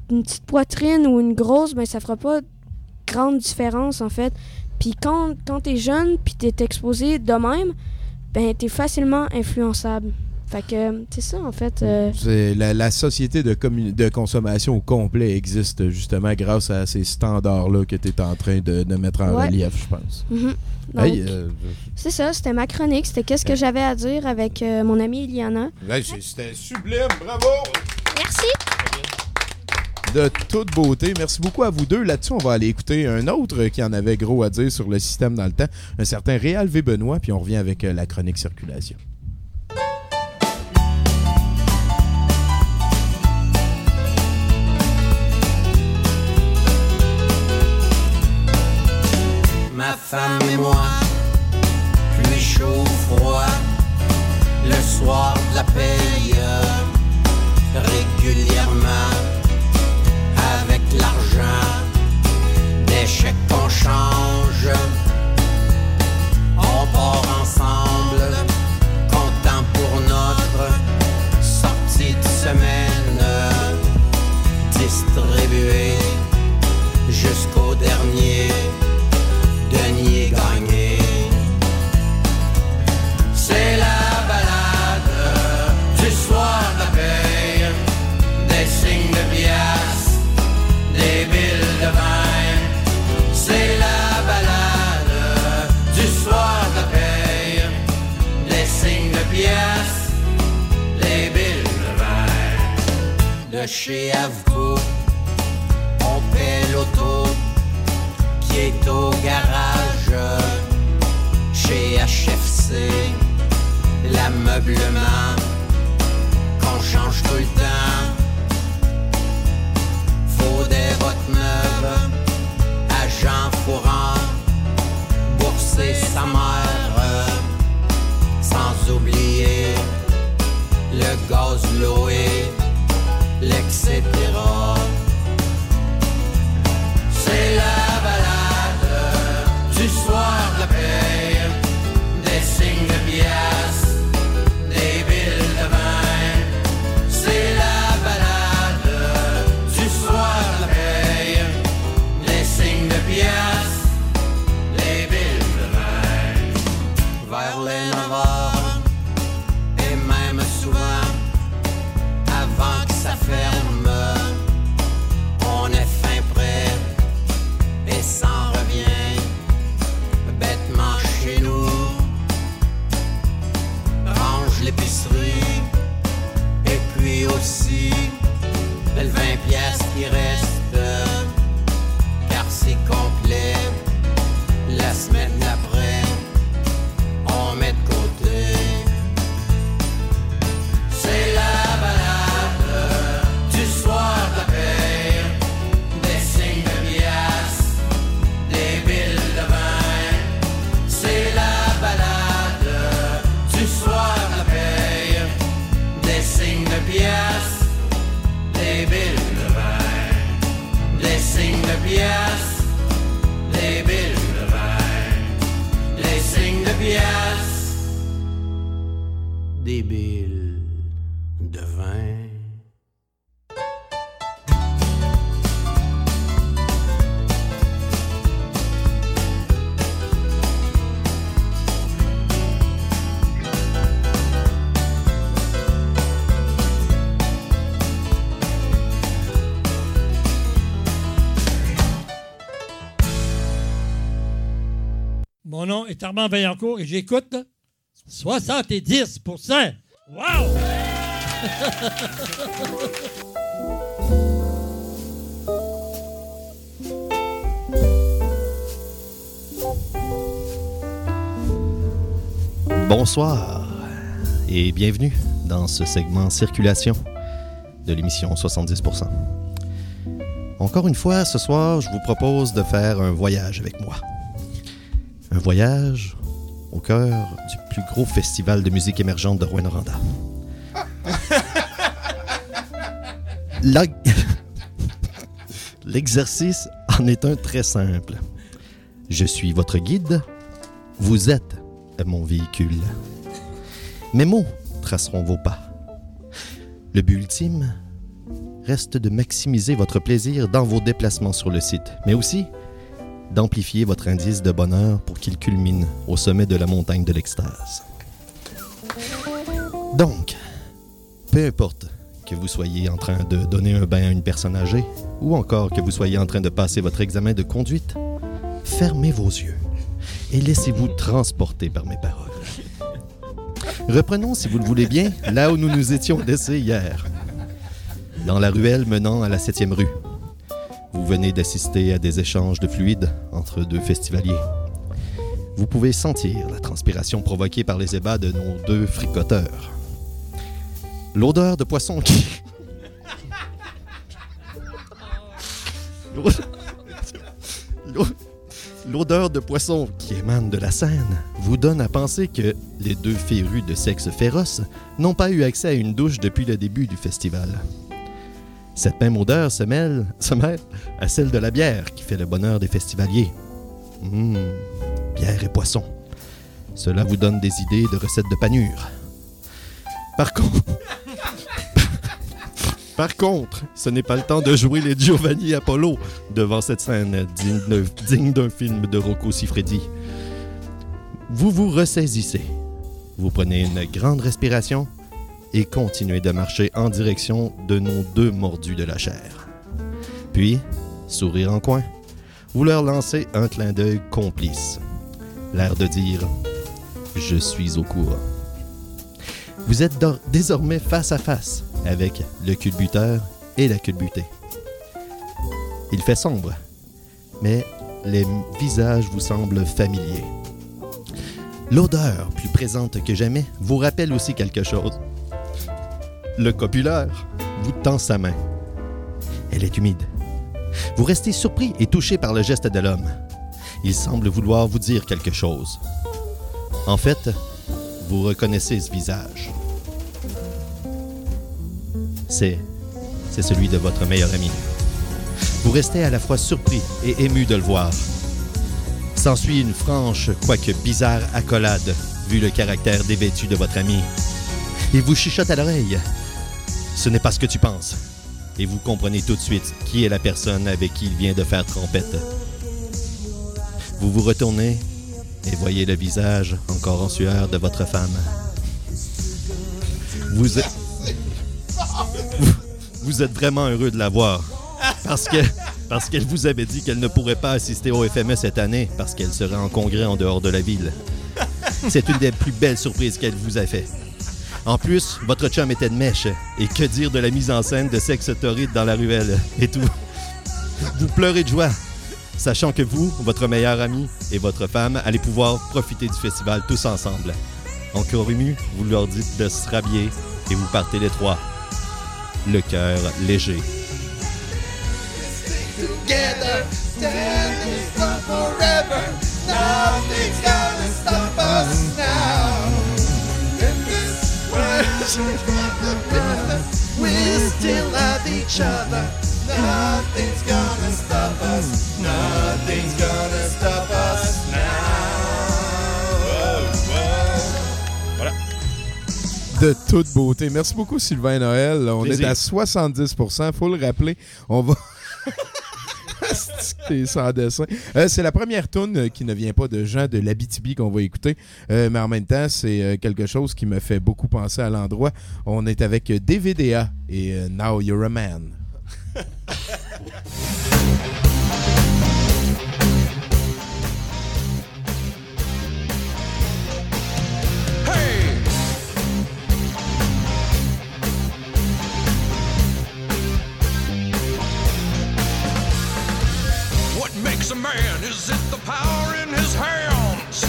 une, une petite poitrine ou une grosse, ben ça fera pas grande différence en fait. Puis quand, quand t'es jeune puis t'es exposé de même, ben t'es facilement influençable. Fait que c'est ça en fait. euh, C'est la, la société de, de consommation au complet existe justement grâce à ces standards-là que tu es en train de, de mettre en Ouais. relief, je pense. Mhm. Hey, euh, C'est ça, c'était ma chronique. C'était qu'est-ce que j'avais à dire avec euh, mon amie Iliana. hey, c'était sublime, bravo! Merci. De toute beauté. Merci beaucoup à vous deux. Là-dessus, on va aller écouter un autre qui en avait gros à dire sur le système dans le temps, un certain Réal V. Benoît, puis on revient avec euh, la chronique circulation. Ma femme et moi, pluie chaud, froid, le soir de la paye, des chèques qu'on change, chez Avco. On paie l'auto qui est au garage chez HFC. L'ameublement qu'on change tout le temps. Faut des bottes neuves, agent fourrant, bourser sa mère, sans oublier le gaz loué, est Armand Vaillancourt et j'écoute 70% Wow! Bonsoir et bienvenue dans ce segment Circulation de l'émission 70%. Encore une fois, ce soir, je vous propose de faire un voyage avec moi. Voyage au cœur du plus gros festival de musique émergente de Rouen-Noranda. L'exercice en est un très simple. Je suis votre guide, vous êtes mon véhicule. Mes mots traceront vos pas. Le but ultime reste de maximiser votre plaisir dans vos déplacements sur le site, mais aussi d'amplifier votre indice de bonheur pour qu'il culmine au sommet de la montagne de l'extase. Donc, peu importe que vous soyez en train de donner un bain à une personne âgée ou encore que vous soyez en train de passer votre examen de conduite, fermez vos yeux et laissez-vous transporter par mes paroles. Reprenons, si vous le voulez bien, là où nous nous étions laissés hier. Dans la ruelle menant à la 7e rue. Vous venez d'assister à des échanges de fluides entre deux festivaliers. Vous pouvez sentir la transpiration provoquée par les ébats de nos deux fricoteurs. L'odeur de poisson qui... L'o- l'o- L'odeur de poisson qui émane de la scène vous donne à penser que les deux férus de sexe féroce n'ont pas eu accès à une douche depuis le début du festival. Cette même odeur se mêle, se mêle à celle de la bière qui fait le bonheur des festivaliers. Hum, bière et poisson. Cela vous donne des idées de recettes de panure. Par contre, ce n'est pas le temps de jouer les Giovanni Apollo devant cette scène digne d'un film de Rocco Siffredi. Vous vous ressaisissez. Vous prenez une grande respiration et continuez de marcher en direction de nos deux mordus de la chair. Puis, sourire en coin, vous leur lancez un clin d'œil complice. L'air de dire « Je suis au courant ». Vous êtes désormais face à face avec le culbuteur et la culbutée. Il fait sombre, mais les visages vous semblent familiers. L'odeur, plus présente que jamais, vous rappelle aussi quelque chose. Le copulaire vous tend sa main. Elle est humide. Vous restez surpris et touché par le geste de l'homme. Il semble vouloir vous dire quelque chose. En fait, vous reconnaissez ce visage. C'est c'est celui de votre meilleur ami. Vous restez à la fois surpris et ému de le voir. S'ensuit une franche, quoique bizarre accolade, vu le caractère dévêtu de votre ami. Il vous chuchote à l'oreille. Ce n'est pas ce que tu penses. Et vous comprenez tout de suite qui est la personne avec qui il vient de faire trompette. Vous vous retournez et voyez le visage encore en sueur de votre femme. Vous êtes... Vraiment heureux de la voir. Parce parce qu'elle vous avait dit qu'elle ne pourrait pas assister au FME cette année parce qu'elle serait en congrès en dehors de la ville. C'est une des plus belles surprises qu'elle vous a fait. En plus, votre chum était de mèche. Et que dire de la mise en scène de sexe torride dans la ruelle? Et tout. Vous pleurez de joie, sachant que vous, votre meilleur ami et votre femme allez pouvoir profiter du festival tous ensemble. Encore ému, vous leur dites de se rhabiller et vous partez les trois. Le cœur léger. World, we still have each other. Nothing's gonna stop us. Nothing's gonna stop us Voilà. De toute beauté. Merci beaucoup, Sylvain Noël. On Plaisir. est à 70 faut le rappeler. On va. Euh, c'est la première tune euh, qui ne vient pas de gens de l'Abitibi qu'on va écouter, Euh, mais en même temps, c'est quelque chose qui me fait beaucoup penser à l'endroit. On est avec DVDA et Now You're a Man. man? Is it the power in his hands?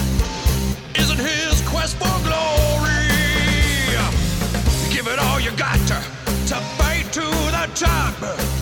Is it his quest for glory? Give it all you got to, to fight to the top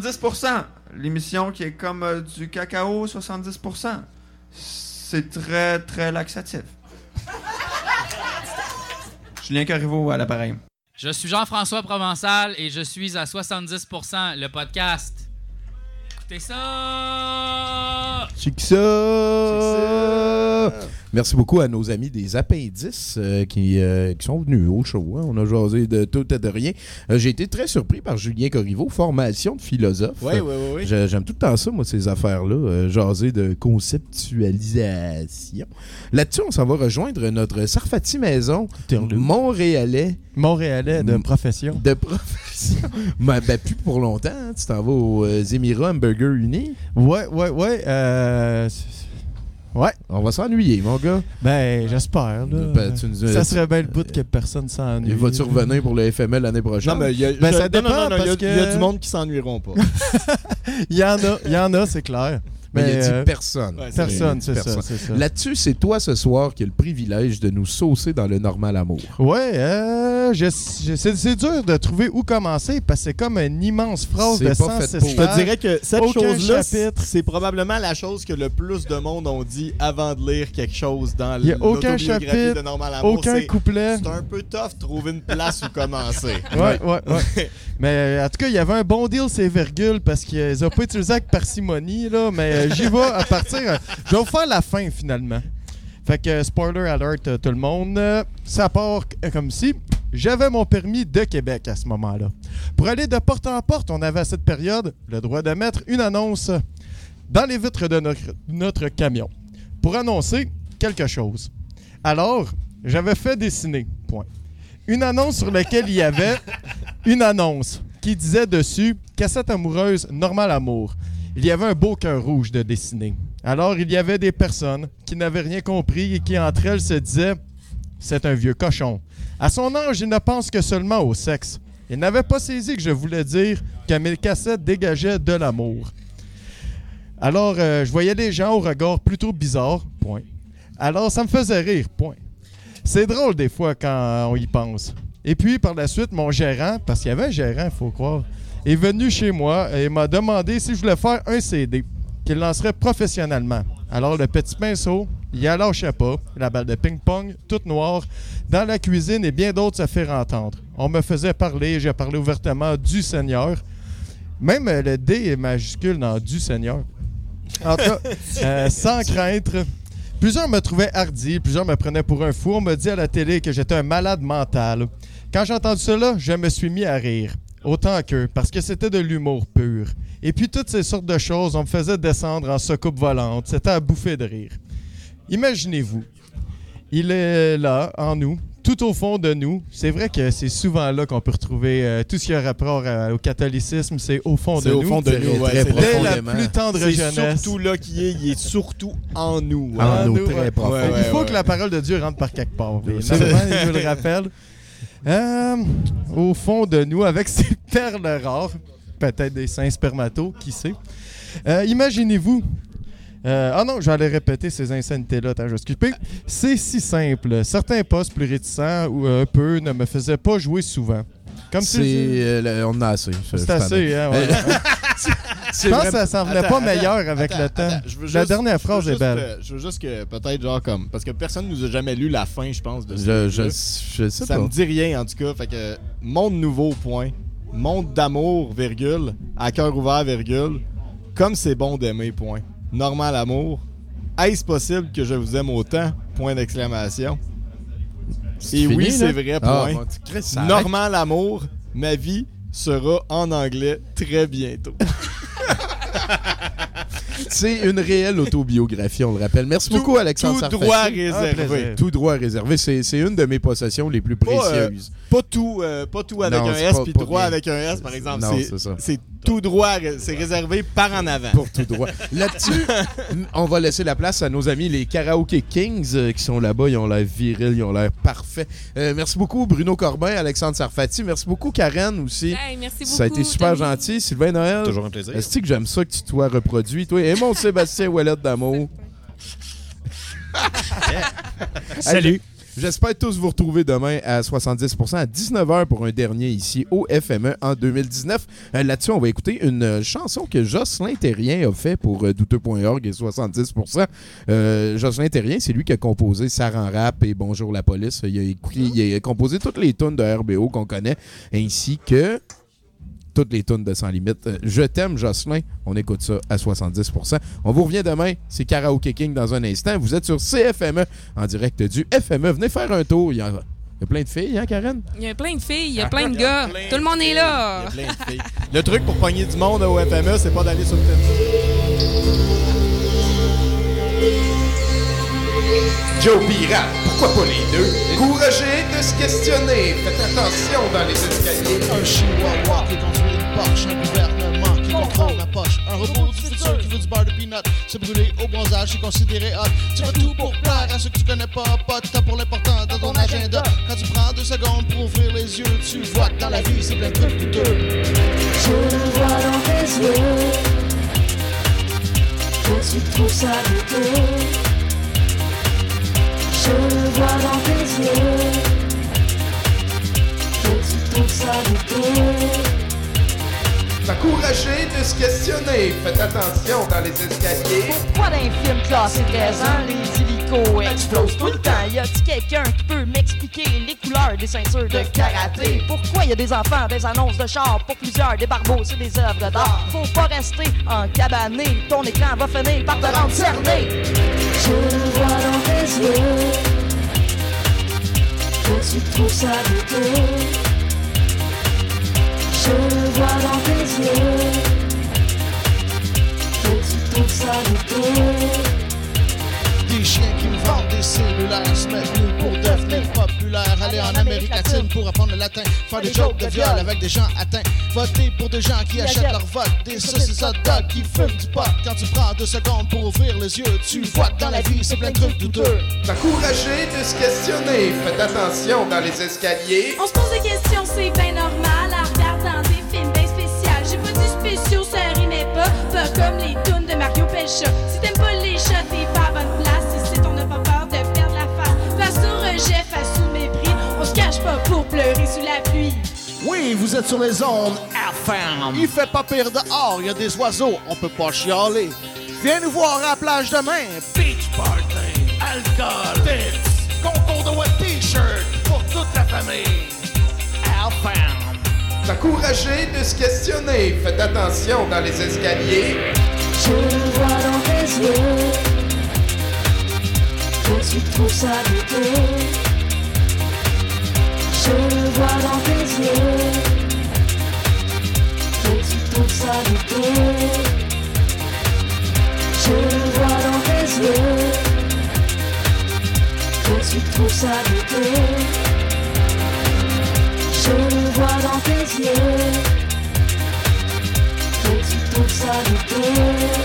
70%. L'émission qui est comme euh, du cacao, 70%. C'est très, très laxatif. Julien Corriveau à l'appareil. Je suis Jean-François Provençal et je suis à 70% le podcast. Écoutez ça! Chic ça! Merci beaucoup à nos amis des Appendices euh, qui, euh, qui sont venus au show. hein. On a jasé de tout et de rien. Euh, J'ai été très surpris par Julien Corriveau, formation de philosophe. Oui, oui, oui, oui. J'ai- J'aime tout le temps ça, moi, ces affaires-là. euh, jaser de conceptualisation. Là-dessus, on s'en va rejoindre notre Sarfati Maison, Montréalais. Montréalais de profession. De profession. ben, ben, plus pour longtemps. hein. Tu t'en vas aux euh, Émirats Hamburger Uni. Ouais, ouais, ouais. Euh, Ouais. On va s'ennuyer, mon gars. Ben, j'espère. là. Ben, tu nous- ça serait bien le bout que personne s'ennuie. Il va-tu revenir pour le FML l'année prochaine? Non, mais il y a, Ben, je- ça dépend, il y que- y a du monde qui s'ennuieront pas. Il y en a, il y en a, c'est clair. Mais il a dit euh, personne. Ouais, Personne, c'est ça, c'est ça. Là-dessus, c'est toi ce soir qui as le privilège de nous saucer dans le normal amour. Ouais, euh, c'est dur de trouver où commencer parce que c'est comme une immense phrase C'est de pas 106 fait pour. Je te dirais que cette Aucun chose-là, chapitre. c'est probablement la chose que le plus de monde ont dit avant de lire quelque chose dans Il y a aucun l'autobiographie chapitre, de Normal Amour. aucun C'est- couplet. C'est un peu tough de trouver une place où commencer. Ouais, ouais, ouais. mais euh, en tout cas, il y avait un bon deal, ces virgules, parce qu'ils n'ont pas utilisé avec parcimonie, là. Mais euh, j'y vais à partir. euh, je vais vous faire la fin, finalement. Fait que, spoiler alert, euh, tout le monde. ça part comme si. J'avais mon permis de Québec à ce moment-là. Pour aller de porte en porte, on avait à cette période le droit de mettre une annonce dans les vitres de notre, notre camion pour annoncer quelque chose. Alors, j'avais fait dessiner, point. Une annonce sur laquelle il y avait une annonce qui disait dessus Cassette amoureuse, normal amour. Il y avait un beau cœur rouge de dessiner. Alors, il y avait des personnes qui n'avaient rien compris et qui, entre elles, se disaient C'est un vieux cochon. À son âge, il ne pense que seulement au sexe. Il n'avait pas saisi que je voulais dire que mes cassettes dégageaient de l'amour. Alors, euh, je voyais des gens au regard plutôt bizarre, point. Alors, ça me faisait rire, point. C'est drôle des fois quand on y pense. Et puis, par la suite, mon gérant, parce qu'il y avait un gérant, il faut croire, est venu chez moi et m'a demandé si je voulais faire un CD qu'il lancerait professionnellement. Alors, le petit pinceau, il y lâchait pas, la balle de ping-pong, toute noire, dans la cuisine et bien d'autres se faire entendre. On me faisait parler, j'ai parlé ouvertement du Seigneur. Même le D est majuscule dans du Seigneur. En tout cas, euh, sans crainte. Plusieurs me trouvaient hardi, plusieurs me prenaient pour un fou. On me dit à la télé que j'étais un malade mental. Quand j'ai entendu cela, je me suis mis à rire. Autant qu'eux, parce que c'était de l'humour pur. Et puis toutes ces sortes de choses, on me faisait descendre en secoupe volante. C'était à bouffer de rire. Imaginez-vous, il est là, en nous, tout au fond de nous. C'est vrai que c'est souvent là qu'on peut retrouver euh, tout ce qui a rapport à- au catholicisme, c'est au fond de C'est nous. au fond de nous, ouais, Dès la plus tendre jeunesse. surtout là qu'il est, il est surtout en nous. En hein. nous, nous, très ouais. profond. Ouais, Il faut ouais, que la parole de Dieu rentre par quelque part. oui. Normalement, je le rappelle. Euh, au fond de nous, avec ces perles rares, peut-être des saints spermatos, qui sait. Euh, Imaginez-vous. euh, ah non, j'allais répéter ces insanités-là. Je vais s'occuper. C'est si simple. Certains postes plus réticents ou un peu ne me faisaient pas jouer souvent. Comme C'est, tu dis. euh, le- on en a assez. je- C'est assez, hein, ouais. Je pense que ça s'en venait Attends, pas attends, meilleur avec attends, le temps. attends, je veux La dernière phrase est belle. euh, je veux juste que peut-être genre comme parce que personne nous a jamais lu la fin, je pense de ce Je, je, livre-là. je sais Ça pas. me dit rien en tout cas, fait que monde nouveau point, monde d'amour virgule, à cœur ouvert virgule, comme c'est bon d'aimer point. Normal amour. Est-ce possible que je vous aime autant? Point d'exclamation. Et oui, c'est vrai Ah, point. bon, tu crées ça. Normal amour, ma vie sera en anglais très bientôt. C'est une réelle autobiographie, on le rappelle. Merci beaucoup, Alexandre tout Sarfati. droit réservé. plaisir. Tout droit réservé. C'est une de mes possessions les plus Pas, euh, précieuses. Pas tout, euh, pas tout avec Non, un S pas- puis pas droit bien. avec un S par exemple. Non, C'est- c'est ça. C'est tout droit, c'est réservé par en avant. Pour tout droit. Là-dessus, on va laisser la place à nos amis les Karaoke Kings euh, qui sont là-bas. Ils ont l'air virils, ils ont l'air parfaits. Euh, merci beaucoup, Bruno Corbin, Alexandre Sarfati. Merci beaucoup, Karen aussi. Hey, merci Ça a été beaucoup, super gentil. Sylvain Noël. Toujours un plaisir. Est-ce que j'aime ça que tu sois reproduit, toi? Et mon Sébastien Ouellette d'amour. Salut. J'espère tous vous retrouver demain à 70% à 19h pour un dernier ici au FME en 2019. Euh, Là-dessus, on va écouter une chanson que Jocelyn Terrien a fait pour euh, douteux.org et 70%. Euh, Jocelyn Terrien, c'est lui qui a composé Saran Rap et Bonjour la police. Il a, il a composé toutes les tunes de RBO qu'on connaît, ainsi que toutes les tunes de Sans Limite. Euh, Je t'aime, Jocelyn. On écoute ça à 70%. On vous revient demain. C'est Karaoke King dans un instant. Vous êtes sur CFME en direct du FME. Venez faire un tour. Il y a, il y a plein de filles, hein, Karen? Il y a plein de filles, il y a plein de gars. Tout le monde est là. Il y a plein de filles. Le truc pour pogner du monde au FME, c'est pas d'aller sur le Tinder. Joe Pirate, pourquoi pas les deux? Courageux de se questionner. Faites attention dans les escaliers. Un chihuahua qui conduit une Porsche, un gouvernement qui contrôle ma poche, un robot du futur qui veut du beurre de peanut, se brûler au bronzage, c'est considéré hot. Tu fais tout pour plaire à ceux que tu connais pas, pas de temps pour l'important dans ton agenda. Quand tu prends deux secondes pour ouvrir les yeux, tu vois que dans la vie c'est plein de trucs douteux. Je le vois dans tes yeux Que tu trouves ça douteux Je vois dans tes yeux Que tu trouves Encouragez de se questionner. Faites attention dans les escaliers. Pourquoi dans les films classés 13 ans, les hélicos explosent tout le temps? Y a-t-il quelqu'un qui peut m'expliquer les couleurs des ceintures de karaté? Pourquoi y a des enfants, des annonces de char pour plusieurs, des barbeaux sur des œuvres d'art? Faut pas rester en cabané, ton écran va finir par te rendre cerné. Je le vois dans tes yeux Que tu trouves ça Je le vois dans tes yeux Des chiens qui me vendent des cellulaires, se mettent nus pour devenir populaire. Aller en Amérique latine pour apprendre le latin. Faire des jokes de viol avec des gens atteints. Voter pour des gens qui achètent leur vote. Des saucisses hot dogs qui fument du pot. Quand tu prends deux secondes pour ouvrir les yeux, tu vois que dans la vie c'est plein de trucs douteux. Encouragez de se questionner. Faites attention dans les escaliers. On se pose des questions, c'est bien normal. Comme les tunes de Mario Pelcha. Si t'aimes pas les chats, t'es pas à bonne place. Ici, on n'a pas peur de perdre la face. Face au rejet, face au mépris. On se cache pas pour pleurer sous la pluie. Oui, vous êtes sur les zones FM. Il fait pas pire dehors, il y a des oiseaux, on peut pas chialer. Viens nous voir à la plage demain. Beach party, alcool, tits, concours de wet t-shirt pour toute la famille. FM. Encouragez de se questionner. Faites attention dans les escaliers. Je le vois dans tes yeux. Que tu trouves ça douteux Je le vois dans tes yeux. Que tu trouves ça douteux Je le vois dans tes yeux. Que tu trouves ça douteux je le vois dans tes yeux, petit ours à